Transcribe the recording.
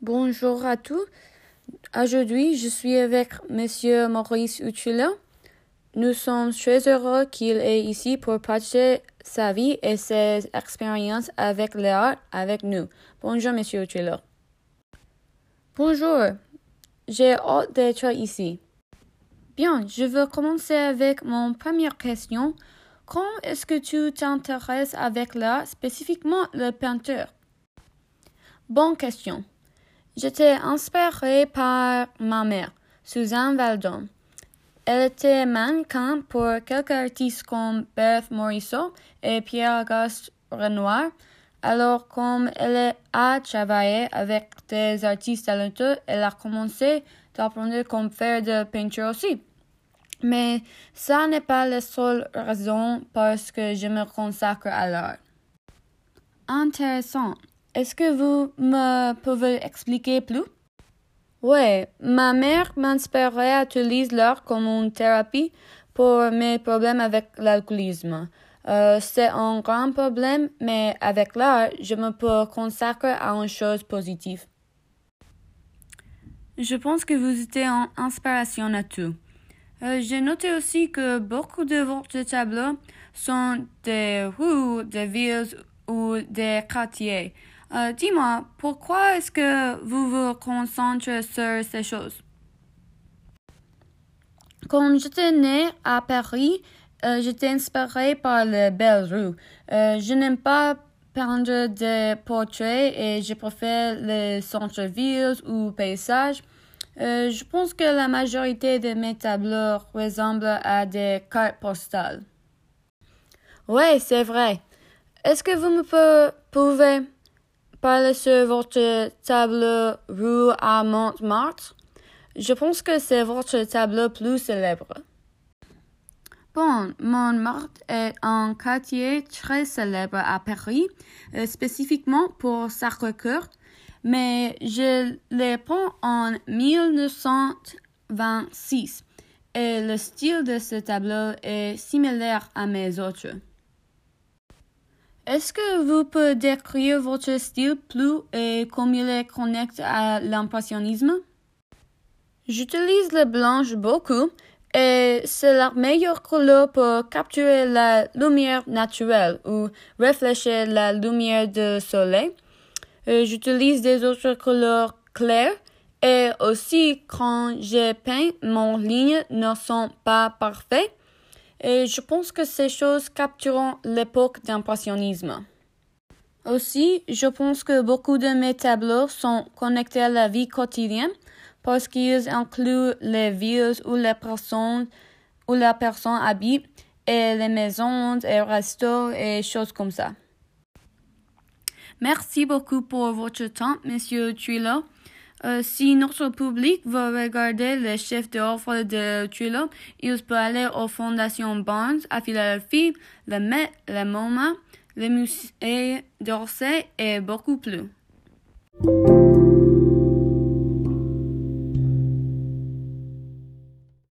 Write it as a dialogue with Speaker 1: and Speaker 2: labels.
Speaker 1: Bonjour à tous. Aujourd'hui, je suis avec Monsieur Maurice Utula. Nous sommes très heureux qu'il est ici pour partager sa vie et ses expériences avec l'art avec nous. Bonjour, Monsieur Utula. Bonjour. J'ai hâte d'être ici. Bien, je veux commencer avec mon première question. Quand est-ce que tu t'intéresses avec l'art, spécifiquement le peinture? Bonne question. J'étais inspirée par ma mère, Suzanne Valdon. Elle était mannequin pour quelques artistes comme Beth Morisot et Pierre-Auguste Renoir. Alors, comme elle a travaillé avec des artistes talentueux, elle a commencé d'apprendre comment faire de peinture aussi. Mais ça n'est pas la seule raison parce que je me consacre à l'art. Intéressant. Est-ce que vous me pouvez expliquer plus? Oui, ma mère m'inspirait à utiliser l'art comme une thérapie pour mes problèmes avec l'alcoolisme. Euh, c'est un grand problème, mais avec l'art, je me peux consacrer à une chose positive. Je pense que vous êtes en inspiration à tout. Euh, J'ai noté aussi que beaucoup de vos tableaux sont des rues, des villes ou des quartiers. Euh, Dis-moi, pourquoi est-ce que vous vous concentrez sur ces choses? Quand j'étais née à Paris, euh, j'étais inspirée par les belles rues. Euh, je n'aime pas peindre des portraits et je préfère les centres-villes ou paysages. Euh, je pense que la majorité de mes tableaux ressemblent à des cartes postales. Oui, c'est vrai. Est-ce que vous me pouvez parler sur votre tableau rue à Montmartre? Je pense que c'est votre tableau plus célèbre. Bon, Montmartre est un quartier très célèbre à Paris, euh, spécifiquement pour Sacré-Cœur, mais je l'ai peint en 1926 et le style de ce tableau est similaire à mes autres. Est-ce que vous pouvez décrire votre style plus et comment il est connecté à l'impressionnisme? J'utilise le blanche beaucoup et c'est la meilleure couleur pour capturer la lumière naturelle ou réfléchir la lumière du soleil. J'utilise des autres couleurs claires et aussi quand je peins, mon lignes ne sont pas parfaites et je pense que ces choses capturent l'époque d'impressionnisme. Aussi, je pense que beaucoup de mes tableaux sont connectés à la vie quotidienne parce qu'ils incluent les villes où les personnes où la personne habite et les maisons et restos et choses comme ça. Merci beaucoup pour votre temps, Monsieur Trillo. Euh, si notre public veut regarder les chefs d'œuvre de Trillo, ils peuvent aller aux fondations Barnes à Philadelphie, le Met, le MoMA, le musée d'Orsay et beaucoup plus.